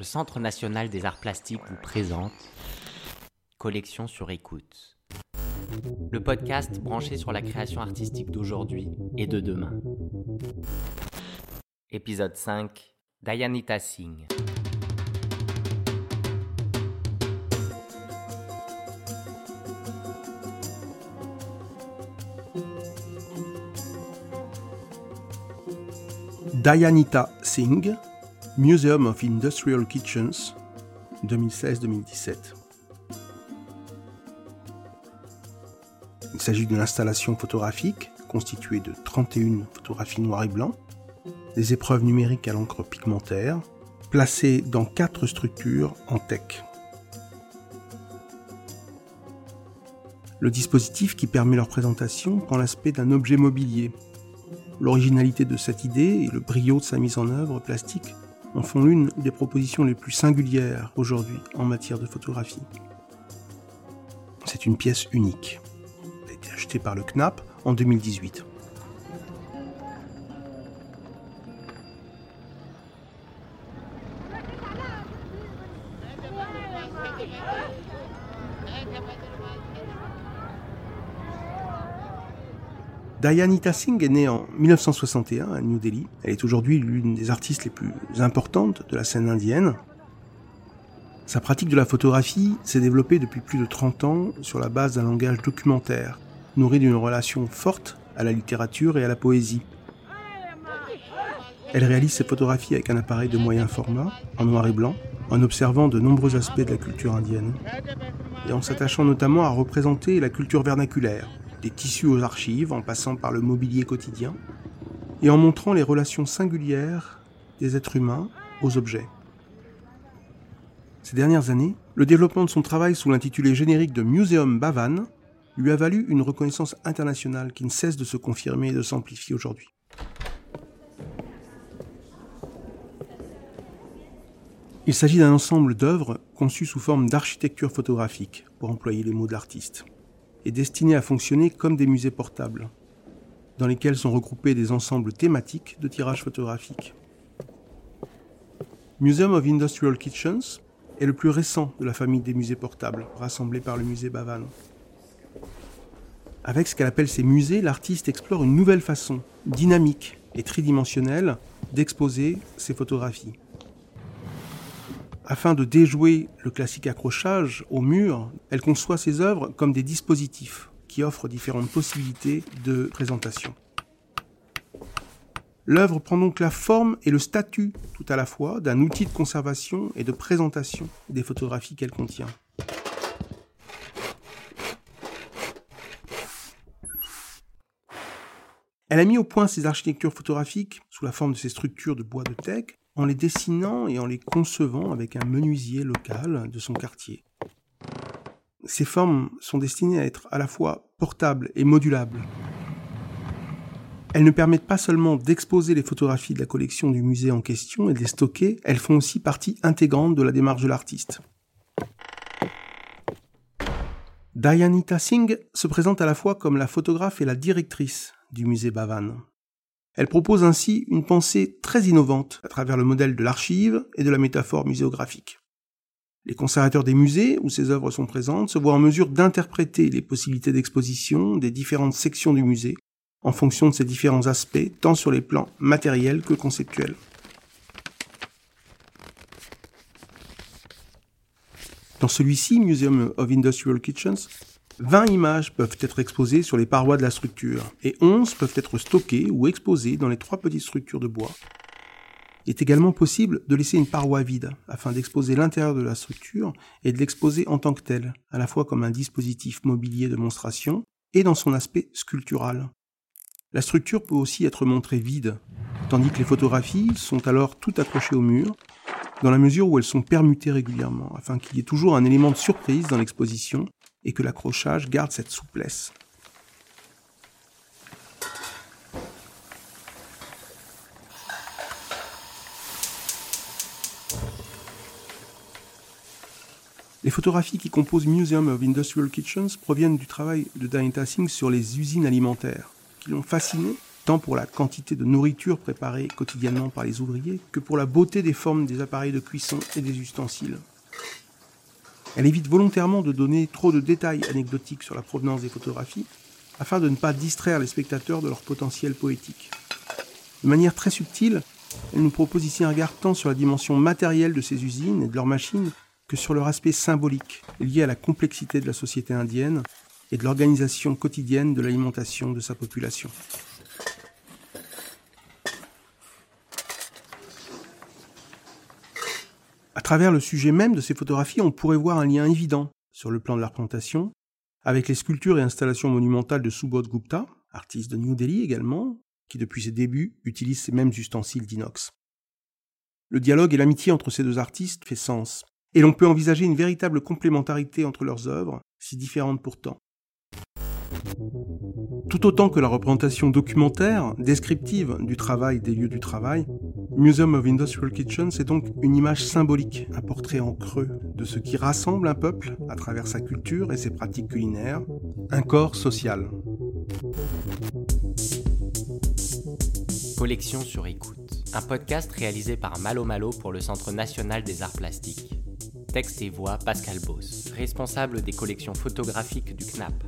le Centre national des arts plastiques vous présente Collection sur écoute. Le podcast branché sur la création artistique d'aujourd'hui et de demain. Épisode 5 Dayanita Singh. Dayanita Singh, Museum of Industrial Kitchens, 2016-2017. Il s'agit d'une installation photographique constituée de 31 photographies noir et blanc, des épreuves numériques à l'encre pigmentaire, placées dans quatre structures en tech. Le dispositif qui permet leur présentation prend l'aspect d'un objet mobilier L'originalité de cette idée et le brio de sa mise en œuvre plastique en font l'une des propositions les plus singulières aujourd'hui en matière de photographie. C'est une pièce unique. Elle a été achetée par le KNAP en 2018. Dayanita Singh est née en 1961 à New Delhi. Elle est aujourd'hui l'une des artistes les plus importantes de la scène indienne. Sa pratique de la photographie s'est développée depuis plus de 30 ans sur la base d'un langage documentaire, nourri d'une relation forte à la littérature et à la poésie. Elle réalise ses photographies avec un appareil de moyen format, en noir et blanc, en observant de nombreux aspects de la culture indienne, et en s'attachant notamment à représenter la culture vernaculaire, des tissus aux archives en passant par le mobilier quotidien, et en montrant les relations singulières des êtres humains aux objets. Ces dernières années, le développement de son travail sous l'intitulé générique de Museum Bavan lui a valu une reconnaissance internationale qui ne cesse de se confirmer et de s'amplifier aujourd'hui. Il s'agit d'un ensemble d'œuvres conçues sous forme d'architecture photographique, pour employer les mots de l'artiste est destiné à fonctionner comme des musées portables, dans lesquels sont regroupés des ensembles thématiques de tirages photographiques. Museum of Industrial Kitchens est le plus récent de la famille des musées portables, rassemblés par le musée Bavan. Avec ce qu'elle appelle ses musées, l'artiste explore une nouvelle façon, dynamique et tridimensionnelle, d'exposer ses photographies. Afin de déjouer le classique accrochage au mur, elle conçoit ses œuvres comme des dispositifs qui offrent différentes possibilités de présentation. L'œuvre prend donc la forme et le statut tout à la fois d'un outil de conservation et de présentation des photographies qu'elle contient. Elle a mis au point ses architectures photographiques sous la forme de ces structures de bois de teck en les dessinant et en les concevant avec un menuisier local de son quartier. Ces formes sont destinées à être à la fois portables et modulables. Elles ne permettent pas seulement d'exposer les photographies de la collection du musée en question et de les stocker, elles font aussi partie intégrante de la démarche de l'artiste. Dayanita Singh se présente à la fois comme la photographe et la directrice du musée Bhavan. Elle propose ainsi une pensée très innovante à travers le modèle de l'archive et de la métaphore muséographique. Les conservateurs des musées où ces œuvres sont présentes se voient en mesure d'interpréter les possibilités d'exposition des différentes sections du musée en fonction de ces différents aspects, tant sur les plans matériels que conceptuels. Dans celui-ci, Museum of Industrial Kitchens, 20 images peuvent être exposées sur les parois de la structure et 11 peuvent être stockées ou exposées dans les trois petites structures de bois. Il est également possible de laisser une paroi vide afin d'exposer l'intérieur de la structure et de l'exposer en tant que tel, à la fois comme un dispositif mobilier de monstration et dans son aspect sculptural. La structure peut aussi être montrée vide, tandis que les photographies sont alors toutes accrochées au mur, dans la mesure où elles sont permutées régulièrement, afin qu'il y ait toujours un élément de surprise dans l'exposition et que l'accrochage garde cette souplesse. Les photographies qui composent Museum of Industrial Kitchens proviennent du travail de Diane Tassing sur les usines alimentaires, qui l'ont fasciné tant pour la quantité de nourriture préparée quotidiennement par les ouvriers que pour la beauté des formes des appareils de cuisson et des ustensiles. Elle évite volontairement de donner trop de détails anecdotiques sur la provenance des photographies afin de ne pas distraire les spectateurs de leur potentiel poétique. De manière très subtile, elle nous propose ici un regard tant sur la dimension matérielle de ces usines et de leurs machines que sur leur aspect symbolique, lié à la complexité de la société indienne et de l'organisation quotidienne de l'alimentation de sa population. Travers le sujet même de ces photographies, on pourrait voir un lien évident sur le plan de la représentation avec les sculptures et installations monumentales de Subodh Gupta, artiste de New Delhi également, qui depuis ses débuts utilise ces mêmes ustensiles d'inox. Le dialogue et l'amitié entre ces deux artistes fait sens, et l'on peut envisager une véritable complémentarité entre leurs œuvres, si différentes pourtant. Tout autant que la représentation documentaire, descriptive du travail des lieux du travail, Museum of Industrial Kitchen, c'est donc une image symbolique, un portrait en creux de ce qui rassemble un peuple à travers sa culture et ses pratiques culinaires, un corps social. Collection sur écoute, un podcast réalisé par Malo Malo pour le Centre national des arts plastiques. Texte et voix Pascal Boss, responsable des collections photographiques du CNAP.